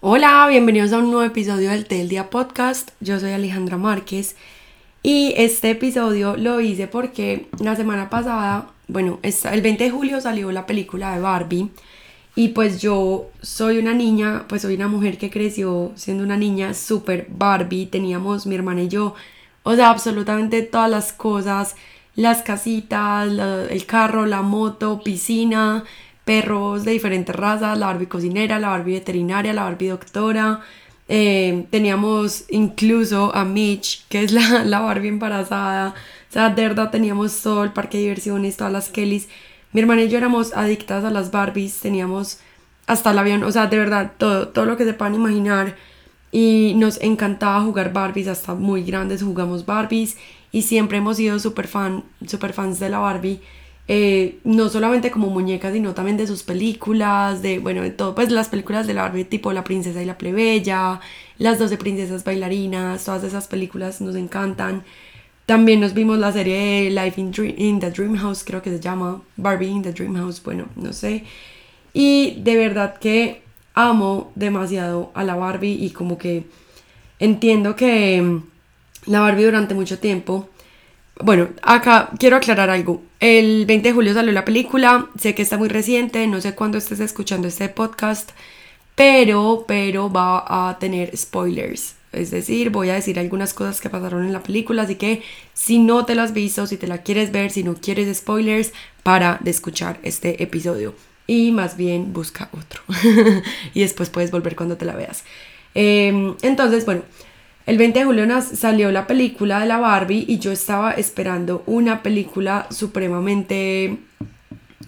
Hola, bienvenidos a un nuevo episodio del Tel Día Podcast. Yo soy Alejandra Márquez y este episodio lo hice porque la semana pasada, bueno, el 20 de julio salió la película de Barbie y pues yo soy una niña, pues soy una mujer que creció siendo una niña súper Barbie. Teníamos mi hermana y yo, o sea, absolutamente todas las cosas, las casitas, el carro, la moto, piscina perros de diferentes razas, la Barbie cocinera, la Barbie veterinaria, la Barbie doctora. Eh, teníamos incluso a Mitch, que es la, la Barbie embarazada. O sea, de verdad teníamos todo el parque de diversiones, todas las Kellys. Mi hermana y yo éramos adictas a las Barbies, teníamos hasta el avión, o sea, de verdad, todo, todo lo que se puedan imaginar. Y nos encantaba jugar Barbies, hasta muy grandes jugamos Barbies. Y siempre hemos sido súper fan, super fans de la Barbie. Eh, no solamente como muñecas, sino también de sus películas, de, bueno, de todo, pues las películas de la Barbie tipo La princesa y la plebeya, las 12 princesas bailarinas, todas esas películas nos encantan. También nos vimos la serie Life in, in the Dream House, creo que se llama Barbie in the Dream House, bueno, no sé. Y de verdad que amo demasiado a la Barbie y como que entiendo que la Barbie durante mucho tiempo bueno, acá quiero aclarar algo. El 20 de julio salió la película, sé que está muy reciente, no sé cuándo estés escuchando este podcast, pero, pero va a tener spoilers. Es decir, voy a decir algunas cosas que pasaron en la película, así que si no te las has visto, si te la quieres ver, si no quieres spoilers, para de escuchar este episodio. Y más bien busca otro. y después puedes volver cuando te la veas. Em, entonces, bueno, el 20 de julio salió la película de la Barbie y yo estaba esperando una película supremamente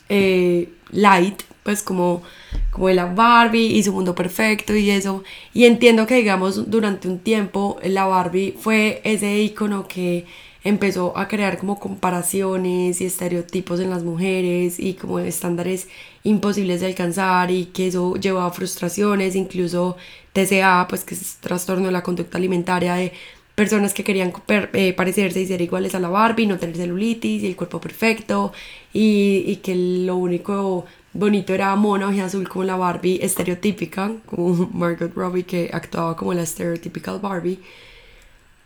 eh, light, pues como, como de la Barbie y su mundo perfecto y eso. Y entiendo que, digamos, durante un tiempo la Barbie fue ese icono que empezó a crear como comparaciones y estereotipos en las mujeres y como estándares imposibles de alcanzar y que eso llevaba a frustraciones, incluso TCA, pues que es trastorno de la conducta alimentaria de personas que querían eh, parecerse y ser iguales a la Barbie, no tener celulitis y el cuerpo perfecto y, y que lo único bonito era mona y azul como la Barbie estereotípica, como Margot Robbie que actuaba como la stereotypical Barbie.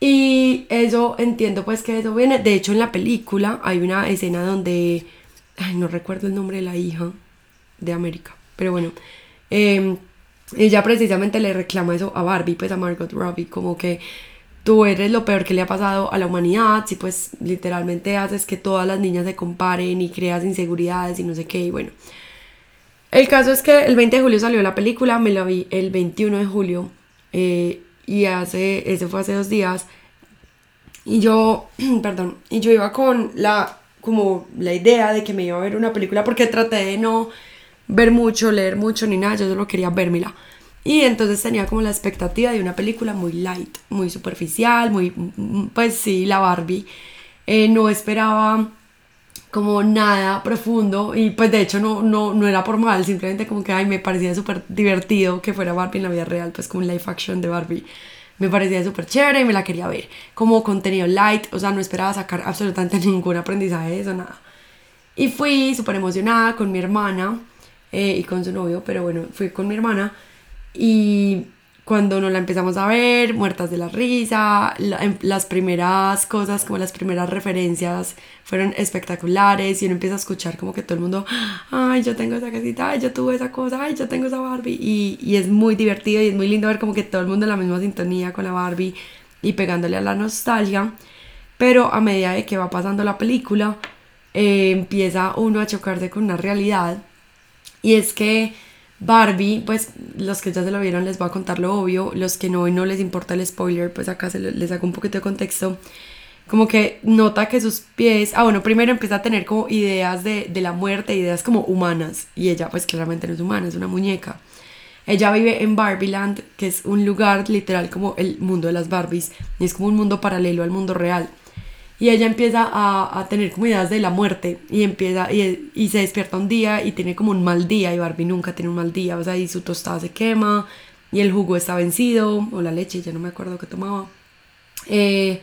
Y eso entiendo pues que eso viene, de hecho en la película hay una escena donde, ay, no recuerdo el nombre de la hija de América, pero bueno, eh, ella precisamente le reclama eso a Barbie, pues a Margot Robbie, como que tú eres lo peor que le ha pasado a la humanidad, si pues literalmente haces que todas las niñas se comparen y creas inseguridades y no sé qué, y bueno. El caso es que el 20 de julio salió la película, me la vi el 21 de julio eh, y hace, ese fue hace dos días, y yo, perdón, y yo iba con la, como la idea de que me iba a ver una película porque traté de no ver mucho, leer mucho ni nada, yo solo quería vérmela. Y entonces tenía como la expectativa de una película muy light, muy superficial, muy, pues sí, la Barbie. Eh, no esperaba como nada profundo y pues de hecho no, no, no era por mal, simplemente como que ay, me parecía súper divertido que fuera Barbie en la vida real, pues como un live action de Barbie. Me parecía súper chévere y me la quería ver como contenido light, o sea, no esperaba sacar absolutamente ningún aprendizaje de eso, nada. Y fui súper emocionada con mi hermana eh, y con su novio, pero bueno, fui con mi hermana y cuando nos la empezamos a ver, muertas de la risa, em, las primeras cosas, como las primeras referencias fueron espectaculares y uno empieza a escuchar como que todo el mundo, ay, yo tengo esa casita, ay, yo tuve esa cosa, ay, yo tengo esa Barbie y, y es muy divertido y es muy lindo ver como que todo el mundo en la misma sintonía con la Barbie y pegándole a la nostalgia, pero a medida de que va pasando la película, eh, empieza uno a chocarse con una realidad. Y es que Barbie, pues los que ya se lo vieron les voy a contar lo obvio, los que no y no les importa el spoiler, pues acá se les hago un poquito de contexto. Como que nota que sus pies, ah bueno, primero empieza a tener como ideas de, de la muerte, ideas como humanas, y ella pues claramente no es humana, es una muñeca. Ella vive en Barbieland, que es un lugar literal como el mundo de las Barbies, y es como un mundo paralelo al mundo real y ella empieza a, a, tener como ideas de la muerte y empieza y, y, se despierta un día y tiene como un mal día y Barbie nunca tiene un mal día, o sea, y su tostada se quema y el jugo está vencido o la leche, ya no me acuerdo qué tomaba. Eh,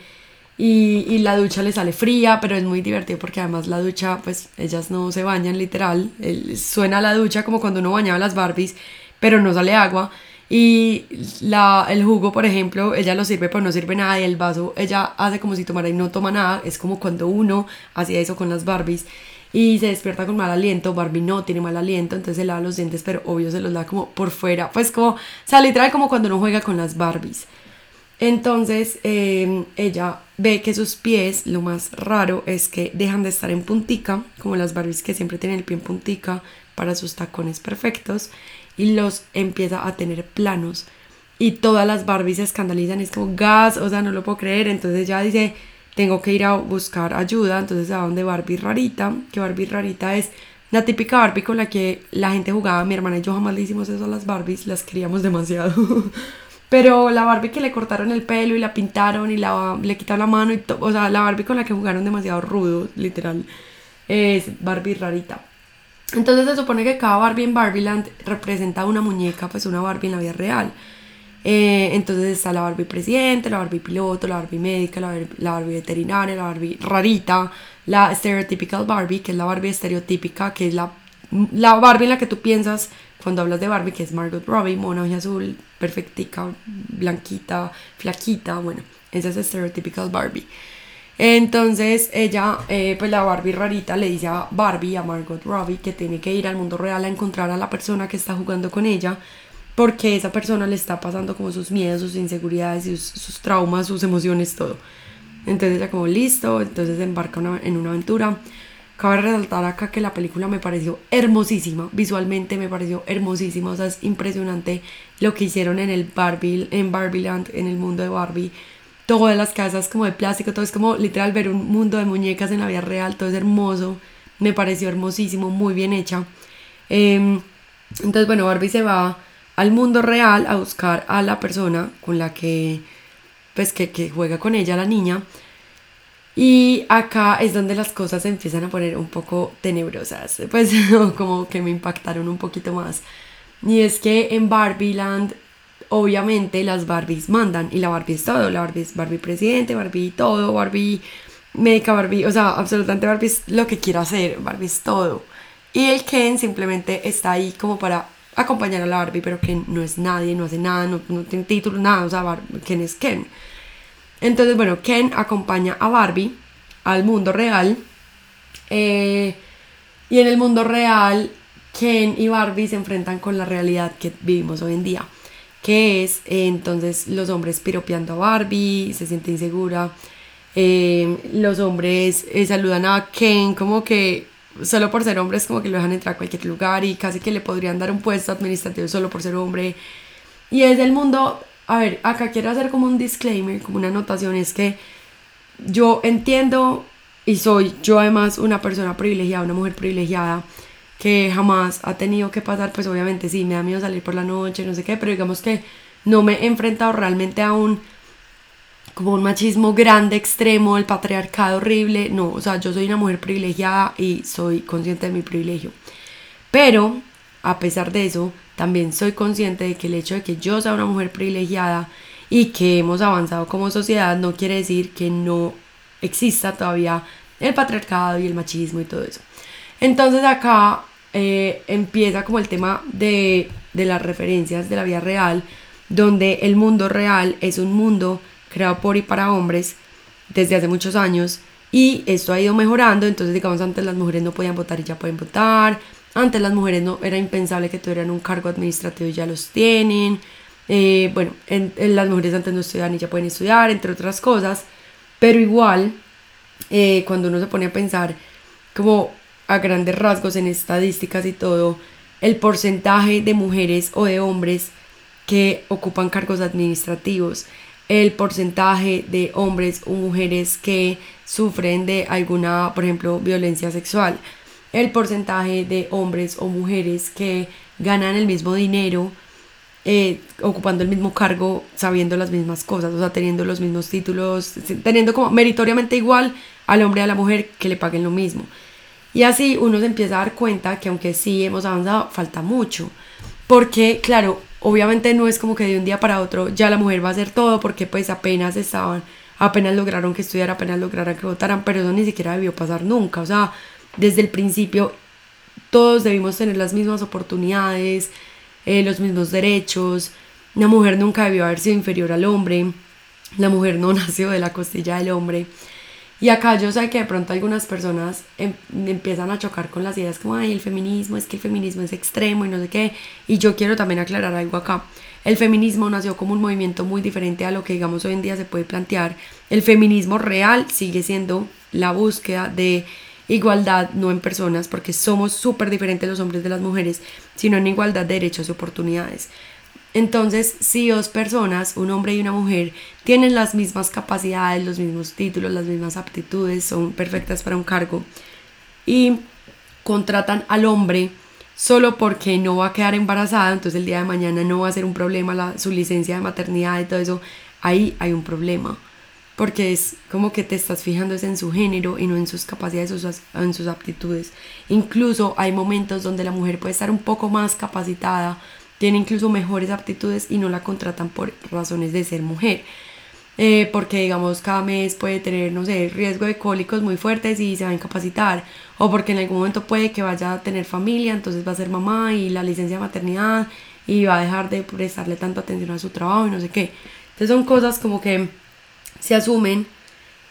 y, y, la ducha le sale fría, pero es muy divertido porque además la ducha, pues ellas no se bañan literal, suena la ducha como cuando uno bañaba las Barbies, pero no sale agua Y la, el jugo, por ejemplo, ella lo sirve, pero no sirve nada. Y el vaso, ella hace como si tomara y no toma nada. Es como cuando uno hacía eso con las Barbies y se despierta con mal aliento. Barbie no tiene mal aliento, entonces se lava los dientes, pero obvio se los da como por fuera. Pues como, o sea, literal como cuando uno juega con las Barbies. Entonces em, ella ve que sus pies, lo más raro es que dejan de estar en puntica, como las Barbies que siempre tienen el pie en puntica para sus tacones perfectos, y los empieza a tener planos. Y todas las Barbies se escandalizan, es como gas, o sea, no lo puedo creer. Entonces ya dice, tengo que ir a buscar ayuda. Entonces a donde Barbie rarita, que Barbie rarita es la típica Barbie con la que la gente jugaba. Mi hermana y yo jamás le hicimos eso a las Barbies, las queríamos demasiado. Pero la Barbie que le cortaron el pelo y la pintaron y la, le quitaron la mano y o sea, la Barbie con la que jugaron demasiado rudo, literal, es Barbie rarita. Entonces se supone que cada Barbie en Barbieland representa una muñeca, pues una Barbie en la vida real. Eh, entonces está la Barbie presidente, la Barbie piloto, la Barbie médica, la, Barbie veterinaria, la Barbie rarita, la stereotypical Barbie, que es la Barbie estereotípica, que es la, la Barbie en la que tú piensas cuando hablas de Barbie, que es Margot Robbie, mona y azul, perfectica, blanquita, flaquita, bueno, esa es Stereotypical Barbie. Entonces ella, eh, pues la Barbie rarita le dice a Barbie, a Margot Robbie, que tiene que ir al mundo real a encontrar a la persona que está jugando con ella, porque esa persona le está pasando como sus miedos, sus inseguridades, sus, traumas, sus emociones, todo. Entonces ella como listo, entonces embarca en una aventura Cabe resaltar acá que la película me pareció hermosísima, visualmente me pareció hermosísima, o sea, es impresionante lo que hicieron en el Barbie, en Barbieland, en el mundo de Barbie. Todas las casas como de plástico, todo es como literal ver un mundo de muñecas en la vida real, todo es hermoso, me pareció hermosísimo, muy bien hecha. Em, entonces, bueno, Barbie se va al mundo real a buscar a la persona con la que, pues, que, que juega con ella, la niña. Y acá es donde las cosas se empiezan a poner un poco tenebrosas, pues como que me impactaron un poquito más. Y es que en Barbieland, obviamente las Barbies mandan y la Barbie es todo, la Barbie es Barbie presidente, Barbie todo, Barbie médica, Barbie, o sea, absolutamente Barbie es lo que quiera hacer, Barbie es todo. Y el Ken simplemente está ahí como para acompañar a la Barbie, pero Ken no es nadie, no hace nada, no, no tiene título, nada, o sea, Ken es Ken. Entonces, bueno, Ken acompaña a Barbie al mundo real. Eh, y en el mundo real, Ken y Barbie se enfrentan con la realidad que vivimos hoy en día. Que es eh, entonces los hombres piropeando a Barbie, se siente insegura. Eh, los hombres saludan a Ken como que solo por ser hombres como que lo dejan entrar a cualquier lugar y casi que le podrían dar un puesto administrativo solo por ser hombre. Y es el mundo a ver, acá quiero hacer como un disclaimer, como una anotación, es que yo entiendo y soy yo además una persona privilegiada, una mujer privilegiada que jamás ha tenido que pasar, pues obviamente sí, me da miedo salir por la noche, no sé qué, pero digamos que no me he enfrentado realmente a un como un machismo grande, extremo, el patriarcado horrible, no, o sea, yo soy una mujer privilegiada y soy consciente de mi privilegio. Pero, a pesar de eso, también soy consciente de que el hecho de que yo sea una mujer privilegiada y que hemos avanzado como sociedad no quiere decir que no exista todavía el patriarcado y el machismo y todo eso. Entonces acá eh, empieza como el tema de, de las referencias de la vida real, donde el mundo real es un mundo creado por y para hombres desde hace muchos años y esto ha ido mejorando, entonces digamos antes las mujeres no podían votar y ya pueden votar, antes las mujeres no era impensable que tuvieran un cargo administrativo y ya los tienen. Eh, bueno, en, las mujeres antes no estudiaban y ya pueden estudiar, entre otras cosas. Pero igual, eh, cuando uno se pone a pensar como a grandes rasgos en estadísticas y todo, el porcentaje de mujeres o de hombres que ocupan cargos administrativos, el porcentaje de hombres o mujeres que sufren de alguna, por ejemplo, violencia sexual, el porcentaje de hombres o mujeres que ganan el mismo dinero eh, ocupando el mismo cargo, sabiendo las mismas cosas, o sea, teniendo los mismos títulos, teniendo como meritoriamente igual al hombre y a la mujer que le paguen lo mismo. Y así uno se empieza a dar cuenta que aunque sí hemos avanzado, falta mucho. Porque, claro, obviamente no es como que de un día para otro ya la mujer va a hacer todo, porque pues apenas estaban, apenas lograron que estudiara, apenas lograron que votaran, pero eso ni siquiera debió pasar nunca. O sea, desde el principio todos debimos tener las mismas oportunidades, eh, los mismos derechos, la mujer nunca debió haber sido inferior al hombre, la mujer no nació de la costilla del hombre. Y acá yo sé que de pronto algunas personas em, empiezan a chocar con las ideas como, ay, el feminismo, es que el feminismo es extremo y no sé qué. Y yo quiero también aclarar algo acá. El feminismo nació como un movimiento muy diferente a lo que digamos hoy en día se puede plantear. El feminismo real sigue siendo la búsqueda de igualdad, no en personas, porque somos súper diferentes los hombres de las mujeres, sino en igualdad de derechos y oportunidades. Entonces, si dos personas, un hombre y una mujer, tienen las mismas capacidades, los mismos títulos, las mismas aptitudes, son perfectas para un cargo y contratan al hombre solo porque no va a quedar embarazada, entonces el día de mañana no va a ser un problema la, su licencia de maternidad y todo eso, ahí hay un problema. Porque es como que te estás fijando en su género y no en sus capacidades o en sus aptitudes. Incluso hay momentos donde la mujer puede estar un poco más capacitada tiene incluso mejores aptitudes y no la contratan por razones de ser mujer. Eh, porque digamos cada mes puede tener, no sé, riesgo de cólicos muy fuertes y se va a incapacitar, o porque en algún momento puede que vaya a tener familia, entonces va a ser mamá y la licencia de maternidad y va a dejar de prestarle tanta atención a su trabajo y no sé qué. Entonces son cosas como que se asumen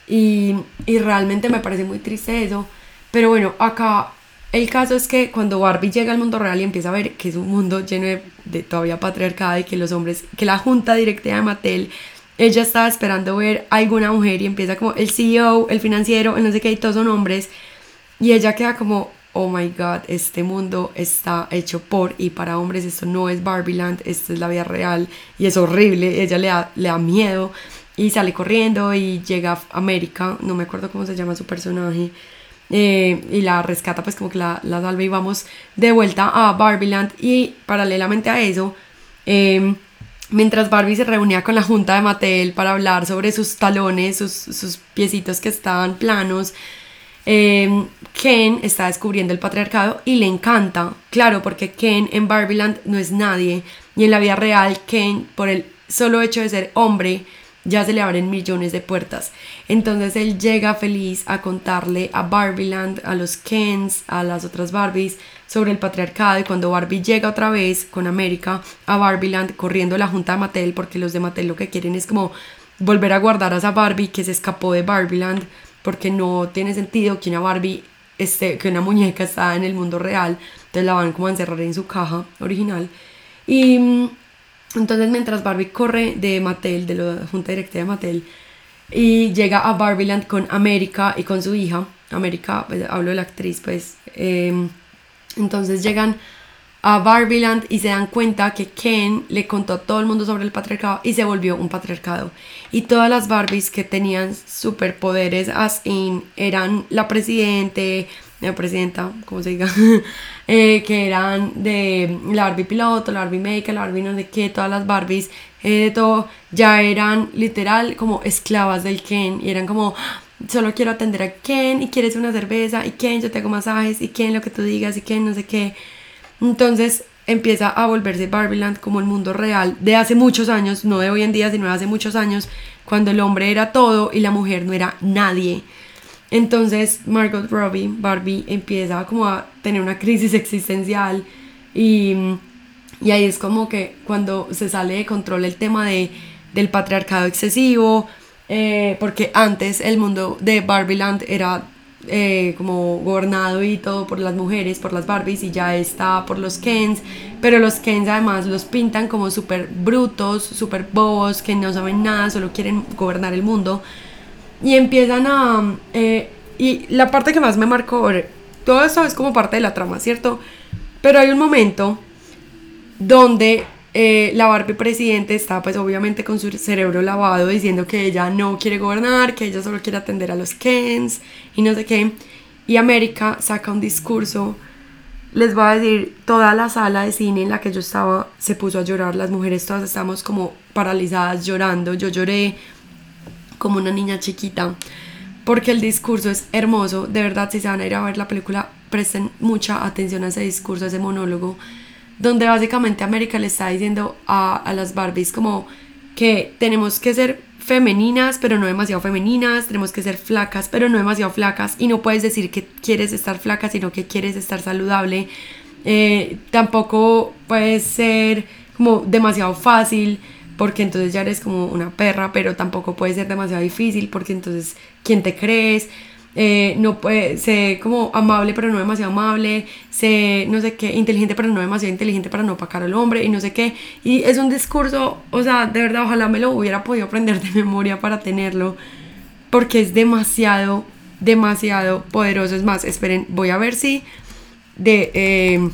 y, y realmente me parece muy triste eso, pero bueno, acá el caso es que cuando Barbie llega al mundo real y empieza a ver que es un mundo lleno de, todavía patriarcado y que los hombres, que la junta directiva de Mattel, ella estaba esperando ver a alguna mujer y empieza como el CEO, el financiero, el no sé qué, y todos son hombres. Y ella queda como, oh my god, este mundo está hecho por y para hombres, esto no es Barbieland, esto es la vida real y es horrible, ella le da, le da miedo y sale corriendo y llega a América, no me acuerdo cómo se llama su personaje eh, y la rescata pues como que la, la salva y vamos de vuelta a Barbieland y paralelamente a eso em, mientras Barbie se reunía con la junta de Mattel para hablar sobre sus talones, sus, sus piecitos que estaban planos, em, Ken está descubriendo el patriarcado y le encanta, claro, porque Ken en Barbieland no es nadie. Y en la vida real Ken por el solo hecho de ser hombre ya se le abren millones de puertas. Entonces él llega feliz a contarle a Barbieland, a los Kens, a las otras Barbies sobre el patriarcado y cuando Barbie llega otra vez con América a Barbieland corriendo la junta de Mattel porque los de Mattel lo que quieren es como volver a guardar a esa Barbie que se escapó de Barbieland porque no tiene sentido que una Barbie esté, que una muñeca está en el mundo real, entonces la van como a encerrar en su caja original. Y mm, entonces mientras Barbie corre de Mattel, de la junta directiva de Mattel, y llega a Barbieland con América y con su hija, América, pues, hablo de la actriz, pues, em, entonces llegan a Barbieland y se dan cuenta que Ken le contó a todo el mundo sobre el patriarcado y se volvió un patriarcado. Y todas las Barbies que tenían superpoderes as eran la presidente, la presidenta, como se diga, eh, que eran de la Barbie piloto, la Barbie maker, la Barbie no sé qué, todas las Barbies, eh, de todo, ya eran literal como esclavas del Ken y eran como, solo quiero atender a Ken y quieres una cerveza y Ken yo te hago masajes y Ken lo que tú digas y Ken no sé qué. Entonces empieza a volverse Barbieland como el mundo real de hace muchos años, no de hoy en día, sino de hace muchos años, cuando el hombre era todo y la mujer no era nadie. Entonces Margot Robbie, Barbie, empieza como a tener una crisis existencial y, y ahí es como que cuando se sale de control el tema de, del patriarcado excesivo, eh, porque antes el mundo de Barbieland era eh, como gobernado y todo por las mujeres, por las Barbies y ya está por los Kens, pero los Kens además los pintan como súper brutos, súper bobos, que no saben nada, solo quieren gobernar el mundo y empiezan a... Eh, y la parte que más me marcó, todo eso es como parte de la trama, ¿cierto? Pero hay un momento donde eh, la Barbie presidente está pues obviamente con su cerebro lavado diciendo que ella no quiere gobernar, que ella solo quiere atender a los Kens y no sé qué. Y América saca un discurso, les voy a decir, toda la sala de cine en la que yo estaba se puso a llorar, las mujeres todas estamos como paralizadas llorando, yo lloré, como una niña chiquita, porque el discurso es hermoso, de verdad si se van a ir a ver la película, presten mucha atención a ese discurso, a ese monólogo, donde básicamente América le está diciendo a, a las Barbies como que tenemos que ser femeninas, pero no demasiado femeninas, tenemos que ser flacas, pero no demasiado flacas, y no puedes decir que quieres estar flaca, sino que quieres estar saludable. Eh, tampoco puedes ser como demasiado fácil porque entonces ya eres como una perra, pero tampoco puede ser demasiado difícil porque entonces, ¿quién te crees? Eh, no puede ser como amable pero no demasiado amable, sé no sé qué, inteligente pero no demasiado inteligente para no opacar al hombre y no sé qué. Y es un discurso, o sea, de verdad, ojalá me lo hubiera podido aprender de memoria para tenerlo, porque es demasiado, demasiado poderoso. Es más, esperen, voy a ver si de, eh,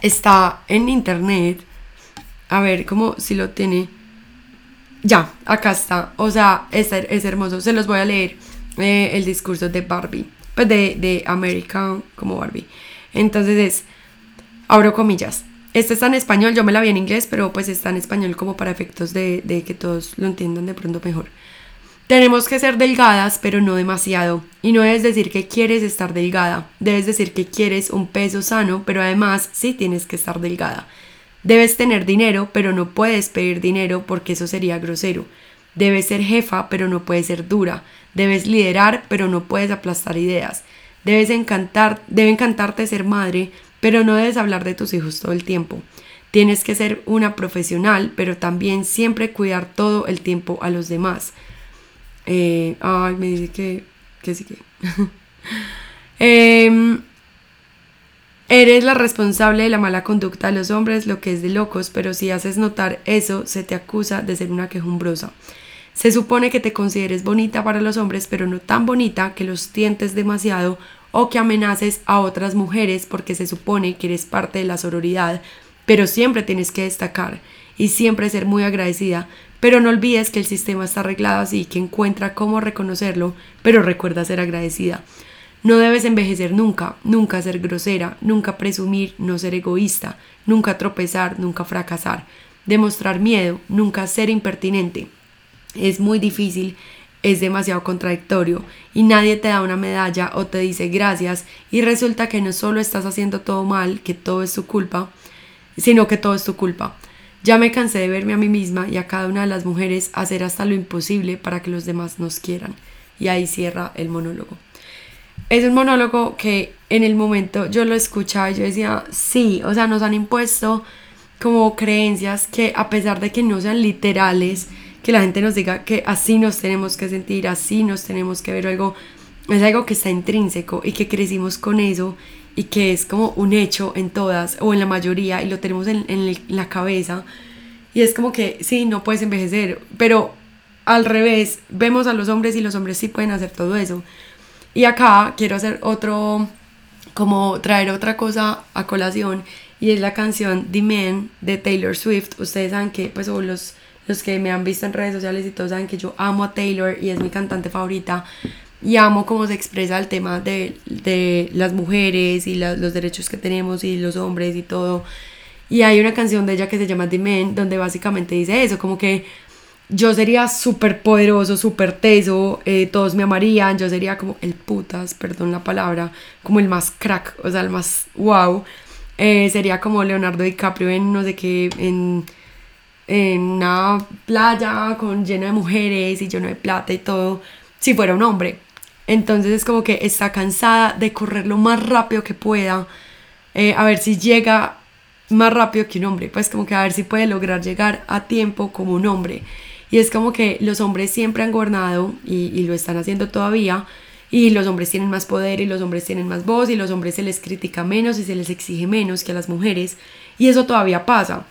está en internet. A ver cómo si lo tiene. Ya, acá está. O sea, es, es hermoso. Se los voy a leer. Eh, el discurso de Barbie, pues de, de American como Barbie. Entonces es, abro comillas, este está en español, yo me la vi en inglés, pero pues está en español como para efectos de, de que todos lo entiendan de pronto mejor. Tenemos que ser delgadas, pero no demasiado. Y no debes decir que quieres estar delgada. Debes decir que quieres un peso sano, pero además sí tienes que estar delgada. Debes tener dinero, pero no puedes pedir dinero porque eso sería grosero. Debes ser jefa, pero no puedes ser dura. Debes liderar, pero no puedes aplastar ideas. Debes encantar, debe encantarte ser madre, pero no debes hablar de tus hijos todo el tiempo. Tienes que ser una profesional, pero también siempre cuidar todo el tiempo a los demás. Eh, ay, me dice que, que sí que. Em, eres la responsable de la mala conducta de los hombres, lo que es de locos, pero si haces notar eso, se te acusa de ser una quejumbrosa. Se supone que te consideres bonita para los hombres, pero no tan bonita que los tientes demasiado o que amenaces a otras mujeres porque se supone que eres parte de la sororidad, pero siempre tienes que destacar y siempre ser muy agradecida, pero no olvides que el sistema está arreglado así que encuentra cómo reconocerlo, pero recuerda ser agradecida. No debes envejecer nunca, nunca ser grosera, nunca presumir, no ser egoísta, nunca tropezar, nunca fracasar, demostrar miedo, nunca ser impertinente, es muy difícil, es demasiado contradictorio y nadie te da una medalla o te dice gracias y resulta que no solo estás haciendo todo mal, que todo es tu culpa, sino que todo es tu culpa. Ya me cansé de verme a mí misma y a cada una de las mujeres hacer hasta lo imposible para que los demás nos quieran. Y ahí cierra el monólogo. Es un monólogo que en el momento yo lo escuchaba y yo decía, sí, o sea, nos han impuesto como creencias que a pesar de que no sean literales, que la gente nos diga que así nos tenemos que sentir, así nos tenemos que ver algo, es algo que está intrínseco y que crecimos con eso y que es como un hecho en todas o en la mayoría y lo tenemos en, en la cabeza y es como que sí, no puedes envejecer, pero al revés, vemos a los hombres y los hombres sí pueden hacer todo eso. Y acá quiero hacer otro, como traer otra cosa a colación y es la canción The Man de Taylor Swift. Ustedes saben que pues o los los que me han visto en redes sociales y todos saben que yo amo a Taylor y es mi cantante favorita. Y amo cómo se expresa el tema de, de las mujeres y los derechos que tenemos y los hombres y todo. Y hay una canción de ella que se llama The Man, donde básicamente dice eso, como que yo sería súper poderoso, súper teso, eh, todos me amarían, yo sería como el putas, perdón la palabra, como el más crack, o sea, el más wow. Eh, sería como Leonardo DiCaprio en no sé qué, en en una playa con lleno de mujeres y lleno de plata y todo, si fuera un hombre. Entonces es como que está cansada de correr lo más rápido que pueda, eh, a ver si llega más rápido que un hombre, pues como que a ver si puede lograr llegar a tiempo como un hombre. Y es como que los hombres siempre han gobernado y, y lo están haciendo todavía, y los hombres tienen más poder y los hombres tienen más voz y los hombres se les critica menos y se les exige menos que a las mujeres, y eso todavía pasa.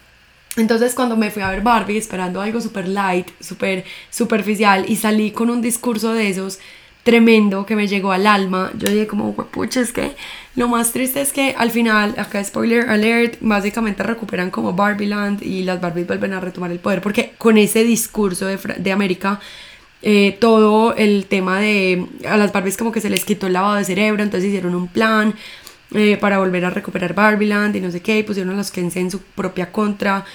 Entonces cuando me fui a ver Barbie esperando algo súper light, súper superficial y salí con un discurso de esos tremendo que me llegó al alma, yo dije como, pucha, es que lo más triste es que al final, acá spoiler alert, básicamente recuperan como Barbieland y las Barbies vuelven a retomar el poder porque con ese discurso de, de América eh, todo el tema de a las Barbies como que se les quitó el lavado de cerebro, entonces hicieron un plan eh, para volver a recuperar Barbieland y no sé qué, y pusieron a los Kense en su propia contra.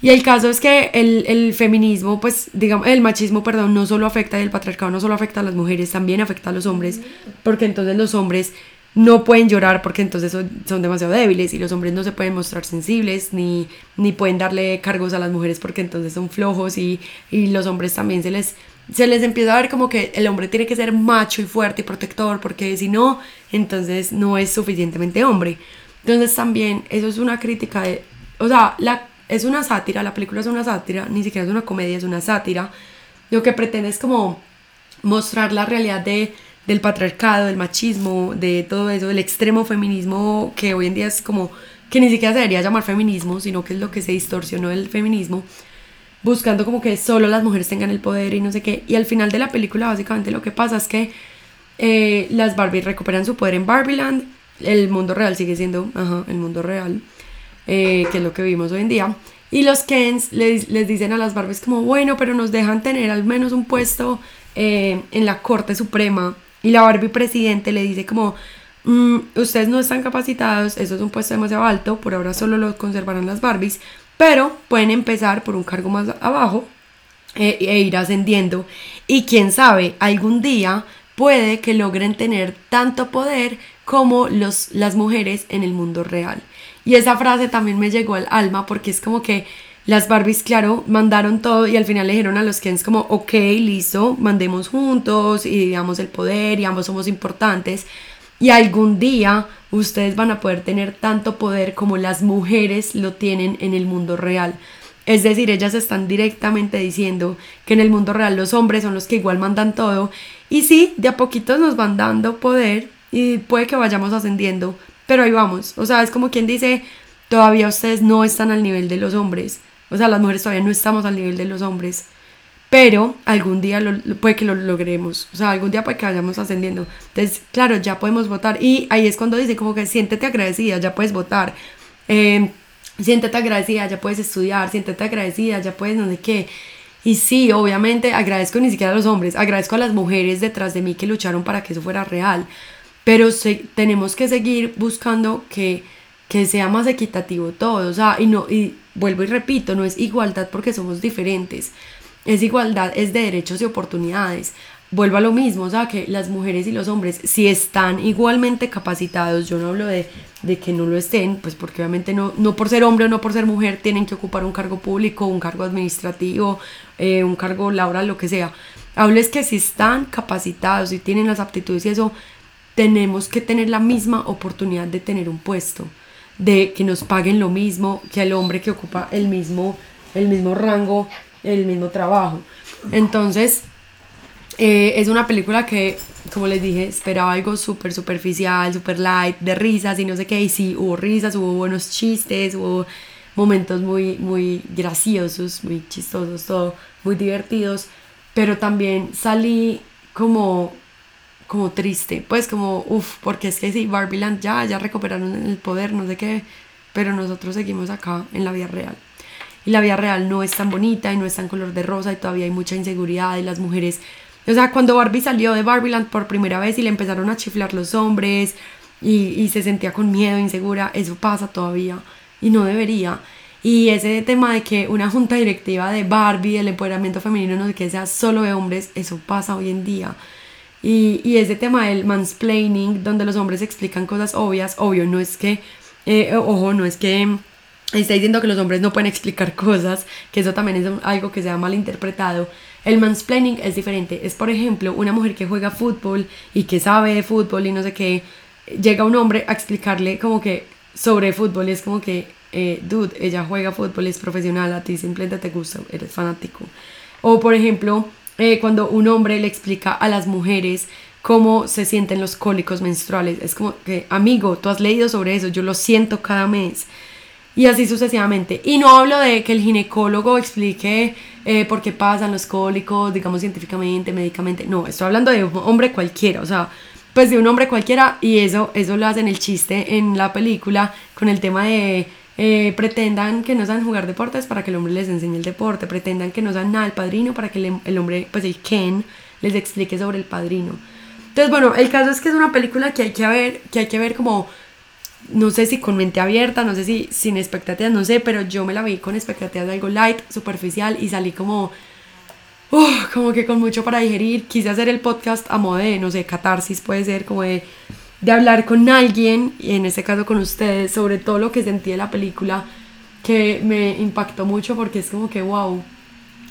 Y el caso es que el, el, feminismo, pues, digamos, el machismo, perdón, no solo afecta, el patriarcado no solo afecta a las mujeres, también afecta a los hombres, porque entonces los hombres no pueden llorar porque entonces son, son, demasiado débiles y los hombres no se pueden mostrar sensibles ni, ni pueden darle cargos a las mujeres porque entonces son flojos y, y los hombres también se les se les empieza a ver como que el hombre tiene que ser macho y fuerte y protector, porque si no, entonces no es suficientemente hombre. Entonces también eso es una crítica de, o sea, la, es una sátira, la película es una sátira, ni siquiera es una comedia, es una sátira. Lo que pretende es como mostrar la realidad de, del patriarcado, del machismo, de todo eso, del extremo feminismo que hoy en día es como que ni siquiera se debería llamar feminismo, sino que es lo que se distorsionó del feminismo, buscando como que solo las mujeres tengan el poder y no sé qué. Y al final de la película básicamente lo que pasa es que eh, las Barbies recuperan su poder en Barbieland, el mundo real sigue siendo, ajá, el mundo real, eh, que es lo que vimos hoy en día. Y los Kens les, les, dicen a las Barbies como, bueno, pero nos dejan tener al menos un puesto eh, en la Corte Suprema. Y la Barbie presidente le dice como, mm, ustedes no están capacitados, eso es un puesto demasiado alto, por ahora solo lo conservarán las Barbies, pero pueden empezar por un cargo más abajo eh, e ir ascendiendo. Y quién sabe, algún día puede que logren tener tanto poder como los, las mujeres en el mundo real. Y esa frase también me llegó al alma porque es como que las Barbies, claro, mandaron todo y al final le dijeron a los Kens como, ok, listo, mandemos juntos y digamos el poder y ambos somos importantes. Y algún día ustedes van a poder tener tanto poder como las mujeres lo tienen en el mundo real. Es decir, ellas están directamente diciendo que en el mundo real los hombres son los que igual mandan todo. Y sí, de a poquitos nos van dando poder y puede que vayamos ascendiendo, pero ahí vamos. O sea, es como quien dice, todavía ustedes no están al nivel de los hombres. O sea, las mujeres todavía no estamos al nivel de los hombres. Pero algún día puede que lo logremos. O sea, algún día puede que vayamos ascendiendo. Entonces, claro, ya podemos votar. Y ahí es cuando dice como que siéntete agradecida, ya puedes votar. Eh, siéntete agradecida, ya puedes estudiar. Siéntete agradecida, ya puedes no sé qué. Y sí, obviamente agradezco ni siquiera a los hombres, agradezco a las mujeres detrás de mí que lucharon para que eso fuera real. Pero tenemos que seguir buscando que, que sea más equitativo todo. O sea, y no, y vuelvo y repito, no es igualdad porque somos diferentes, es igualdad, es de derechos y oportunidades. Vuelvo a lo mismo, o sea, que las mujeres y los hombres, si están igualmente capacitados, yo no hablo de, de que no lo estén, pues porque obviamente no, no por ser hombre o no por ser mujer tienen que ocupar un cargo público, un cargo administrativo, eh, un cargo laboral, lo que sea. Hablo es que si están capacitados y tienen las aptitudes y eso, tenemos que tener la misma oportunidad de tener un puesto de que nos paguen lo mismo que el hombre que ocupa el mismo, el mismo rango, el mismo trabajo. Entonces, eh, es una película que, como les dije, esperaba algo súper superficial, súper light, de risas y no sé qué. Y sí, hubo risas, hubo buenos chistes, hubo momentos muy, muy graciosos, muy chistosos, todo, muy divertidos. Pero también salí como como triste, pues como, uff, porque es que sí, Barbieland ya, ya recuperaron el poder, no sé qué, pero nosotros seguimos acá en la vida real. Y la vida real no es tan bonita y no es tan color de rosa y todavía hay mucha inseguridad y las mujeres, o sea, cuando Barbie salió de Barbieland por primera vez y le empezaron a chiflar los hombres y, y se sentía con miedo, insegura, eso pasa todavía y no debería. Y ese tema de que una junta directiva de Barbie, el empoderamiento femenino, no sé qué, sea solo de hombres, eso pasa hoy en día. Y, y ese tema del mansplaining, donde los hombres explican cosas obvias, obvio, no es que, eh, ojo, no es que está diciendo que los hombres no pueden explicar cosas, que eso también es algo que se ha malinterpretado. El mansplaining es diferente. Es, por ejemplo, una mujer que juega fútbol y que sabe de fútbol y no sé qué, llega un hombre a explicarle como que sobre fútbol y es como que, eh, dude, ella juega fútbol, es profesional, a ti simplemente te gusta, eres fanático. O, por ejemplo, eh, cuando un hombre le explica a las mujeres cómo se sienten los cólicos menstruales. Es como que, amigo, tú has leído sobre eso, yo lo siento cada mes. Y así sucesivamente. Y no hablo de que el ginecólogo explique eh, por qué pasan los cólicos, digamos científicamente, médicamente. No, estoy hablando de un hombre cualquiera, o sea, pues de un hombre cualquiera. Y eso, eso lo hacen el chiste en la película con el tema de eh, pretendan que no saben jugar deportes para que el hombre les enseñe el deporte, pretendan que no saben nada del padrino para que el, hombre, pues el Ken, les explique sobre el padrino. Entonces, bueno, el caso es que es una película que hay que ver, que hay que ver como, no sé si con mente abierta, no sé si sin expectativas, no sé, pero yo me la vi con expectativas de algo light, superficial y salí como, como que con mucho para digerir. Quise hacer el podcast a modo de, no sé, catarsis puede ser, como de de hablar con alguien, y en este caso con ustedes, sobre todo lo que sentí de la película, que me impactó mucho porque es como que, wow,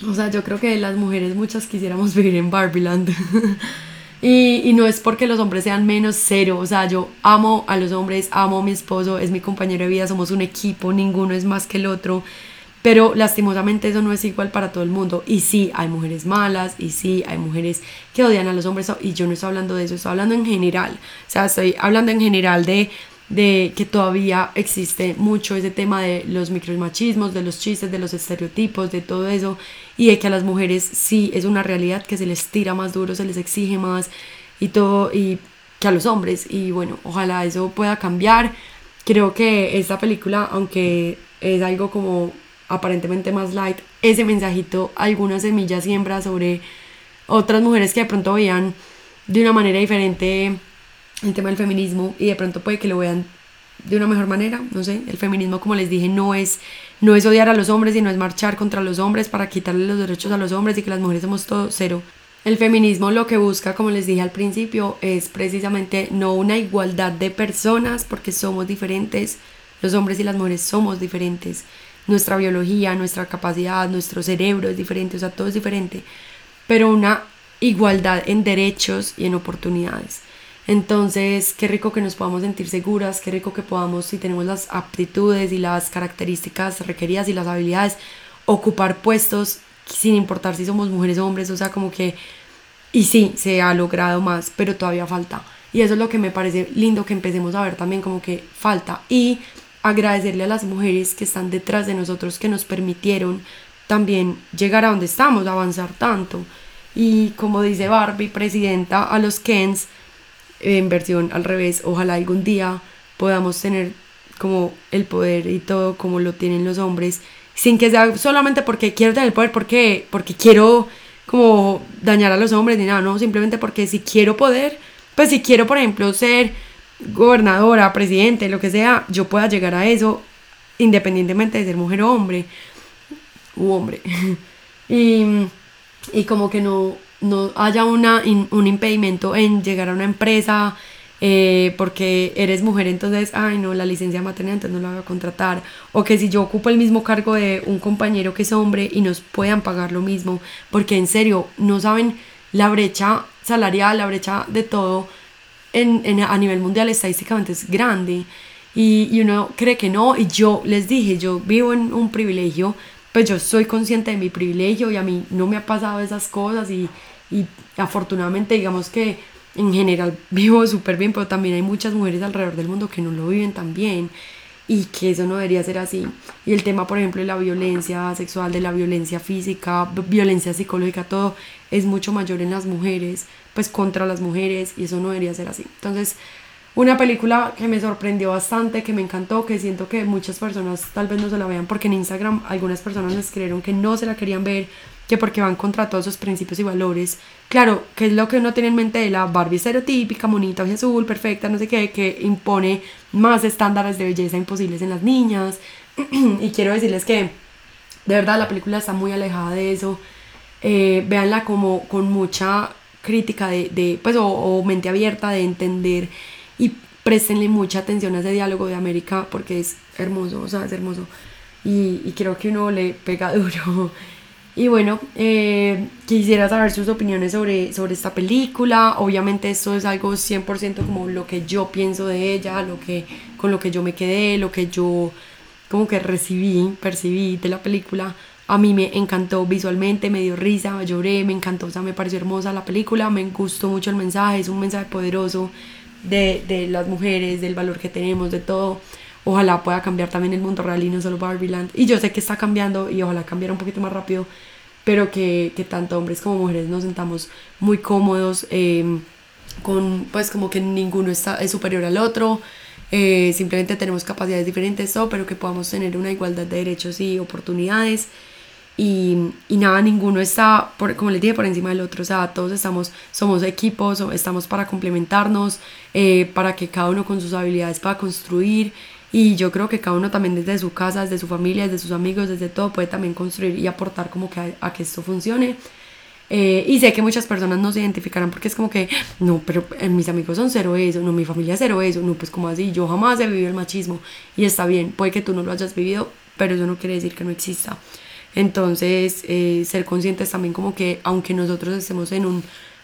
o sea, yo creo que las mujeres muchas quisiéramos vivir en Barbieland. y, y no es porque los hombres sean menos cero, o sea, yo amo a los hombres, amo a mi esposo, es mi compañero de vida, somos un equipo, ninguno es más que el otro. Pero lastimosamente eso no es igual para todo el mundo. Y sí, hay mujeres malas, y sí, hay mujeres que odian a los hombres, y yo no estoy hablando de eso, estoy hablando en general. O sea, estoy hablando en general de, de que todavía existe mucho ese tema de los micromachismos, de los chistes, de los estereotipos, de todo eso, y de que a las mujeres sí es una realidad que se les tira más duro, se les exige más, y todo, y que a los hombres. Y bueno, ojalá eso pueda cambiar. Creo que esta película, aunque es algo como aparentemente más light, ese mensajito, algunas semillas siembra sobre otras mujeres que de pronto vean de una manera diferente el tema del feminismo y de pronto puede que lo vean de una mejor manera, no sé, el feminismo como les dije no es no es odiar a los hombres y no es marchar contra los hombres para quitarle los derechos a los hombres y que las mujeres somos todo cero. El feminismo lo que busca, como les dije al principio, es precisamente no una igualdad de personas porque somos diferentes, los hombres y las mujeres somos diferentes, nuestra biología, nuestra capacidad, nuestro cerebro es diferente, o sea, todo es diferente, pero una igualdad en derechos y en oportunidades. Entonces, qué rico que nos podamos sentir seguras, qué rico que podamos, si tenemos las aptitudes y las características requeridas y las habilidades, ocupar puestos sin importar si somos mujeres o hombres, o sea, como que, y sí, se ha logrado más, pero todavía falta. Y eso es lo que me parece lindo que empecemos a ver también como que falta. Y agradecerle a las mujeres que están detrás de nosotros que nos permitieron también llegar a donde estamos, avanzar tanto. Y como dice Barbie, presidenta, a los Kens, en versión al revés, ojalá algún día podamos tener como el poder y todo como lo tienen los hombres, sin que sea solamente porque quiero tener el poder, porque, porque quiero como dañar a los hombres ni nada, no, simplemente porque si quiero poder, pues si quiero, por ejemplo, ser gobernadora, presidente, lo que sea, yo pueda llegar a eso independientemente de ser mujer o hombre, u hombre. y, y como que no, no haya una, un impedimento en llegar a una empresa eh, porque eres mujer, entonces, ay no, la licencia maternidad, entonces no la voy a contratar. O que si yo ocupo el mismo cargo de un compañero que es hombre y nos puedan pagar lo mismo, porque en serio, no saben la brecha salarial, la brecha de todo en, a nivel mundial estadísticamente es grande. Y, y uno cree que no, y yo les dije, yo vivo en un privilegio, pues yo soy consciente de mi privilegio y a mí no me ha pasado esas cosas y, y afortunadamente digamos que en general vivo súper bien, pero también hay muchas mujeres alrededor del mundo que no lo viven tan bien y que eso no debería ser así. Y el tema, por ejemplo, de la violencia sexual, de la violencia física, violencia psicológica, todo es mucho mayor en las mujeres, pues contra las mujeres y eso no debería ser así. Entonces, una película que me sorprendió bastante, que me encantó, que siento que muchas personas tal vez no se la vean porque en Instagram algunas personas me escribieron que no se la querían ver, que porque van contra todos esos principios y valores. Claro, que es lo que uno tiene en mente de la Barbie estereotípica, bonita y azul, perfecta, no sé qué, que impone más estándares de belleza imposibles en las niñas. y quiero decirles que de verdad la película está muy alejada de eso. Eh, véanla como con mucha crítica de, de pues, o, o mente abierta de entender y préstenle mucha atención a ese diálogo de América porque es hermoso, o sea, es hermoso. Y, y creo que uno le pega duro. Y bueno, eh, quisiera saber sus opiniones sobre, sobre esta película. Obviamente esto es algo 100% como lo que yo pienso de ella, lo que, con lo que yo me quedé, lo que yo como que recibí, percibí de la película. A mí me encantó visualmente, me dio risa, lloré, me encantó, o sea, me pareció hermosa la película, me gustó mucho el mensaje, es un mensaje poderoso de, de las mujeres, del valor que tenemos, de todo. Ojalá pueda cambiar también el mundo real y no solo Barbieland. Y yo sé que está cambiando y ojalá cambiara un poquito más rápido, pero que, que tanto hombres como mujeres nos sentamos muy cómodos, em, con pues como que ninguno está, es superior al otro. Eh, simplemente tenemos capacidades diferentes, pero que podamos tener una igualdad de derechos y oportunidades y, y, nada, ninguno está, por, como les dije, por encima del otro, o sea, todos estamos, somos equipos, estamos para complementarnos, eh, para que cada uno con sus habilidades pueda construir y yo creo que cada uno también desde su casa, desde su familia, desde sus amigos, desde todo puede también construir y aportar como que a, que esto funcione. Eh, y sé que muchas personas no se identificarán porque es como que, no, pero eh, mis amigos son cero eso, no, mi familia es cero eso, no, pues como así, yo jamás he vivido el machismo y está bien, puede que tú no lo hayas vivido, pero eso no quiere decir que no exista. Entonces, eh, ser conscientes también como que aunque nosotros estemos en un,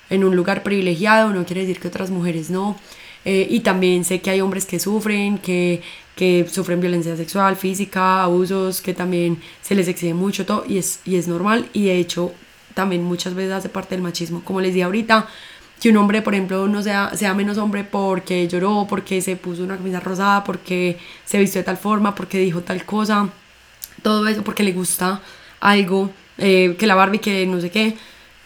en un lugar privilegiado, no quiere decir que otras mujeres no. Eh, y también sé que hay hombres que sufren, que, que sufren violencia sexual, física, abusos, que también se les exige mucho todo y es, y es normal y de hecho también muchas veces hace parte del machismo. Como les dije ahorita, que un hombre, por ejemplo, no sea, sea menos hombre porque lloró, porque se puso una camisa rosada, porque se vistió de tal forma, porque dijo tal cosa, todo eso porque le gusta algo, eh, que la Barbie, que no sé qué,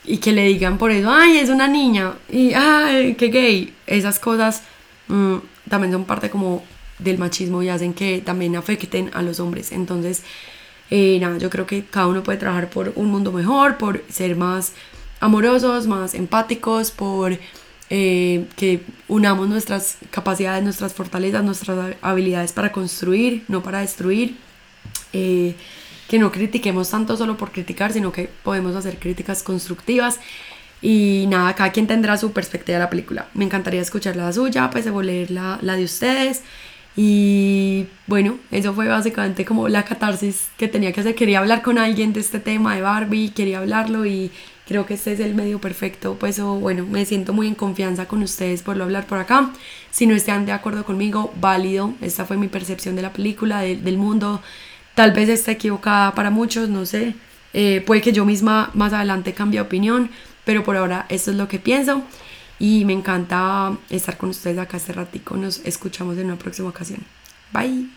y que le digan por eso, ay, es una niña, y ay, qué gay. Esas cosas mm, también son parte como del machismo y hacen que también afecten a los hombres. Entonces, eh, nada, yo creo que cada uno puede trabajar por un mundo mejor, por ser más amorosos, más empáticos, por eh, que unamos nuestras capacidades, nuestras fortalezas, nuestras habilidades para construir, no para destruir. Que no critiquemos tanto solo por criticar, sino que podemos hacer críticas constructivas. Y nada, cada quien tendrá su perspectiva de la película. Me encantaría escuchar la suya, pues de leer la, la de ustedes. Y bueno, eso fue básicamente como la catarsis que tenía que hacer. Quería hablar con alguien de este tema de Barbie, quería hablarlo y creo que este es el medio perfecto. Pues bueno, me siento muy en confianza con ustedes por lo hablar por acá. Si no están de acuerdo conmigo, válido. Esta fue mi percepción de la película, del mundo. Tal vez esté equivocada para muchos, no sé. Eh, puede que yo misma más adelante cambie de opinión, pero por ahora esto es lo que pienso y me encanta estar con ustedes acá este ratico. Nos escuchamos en una próxima ocasión. Bye.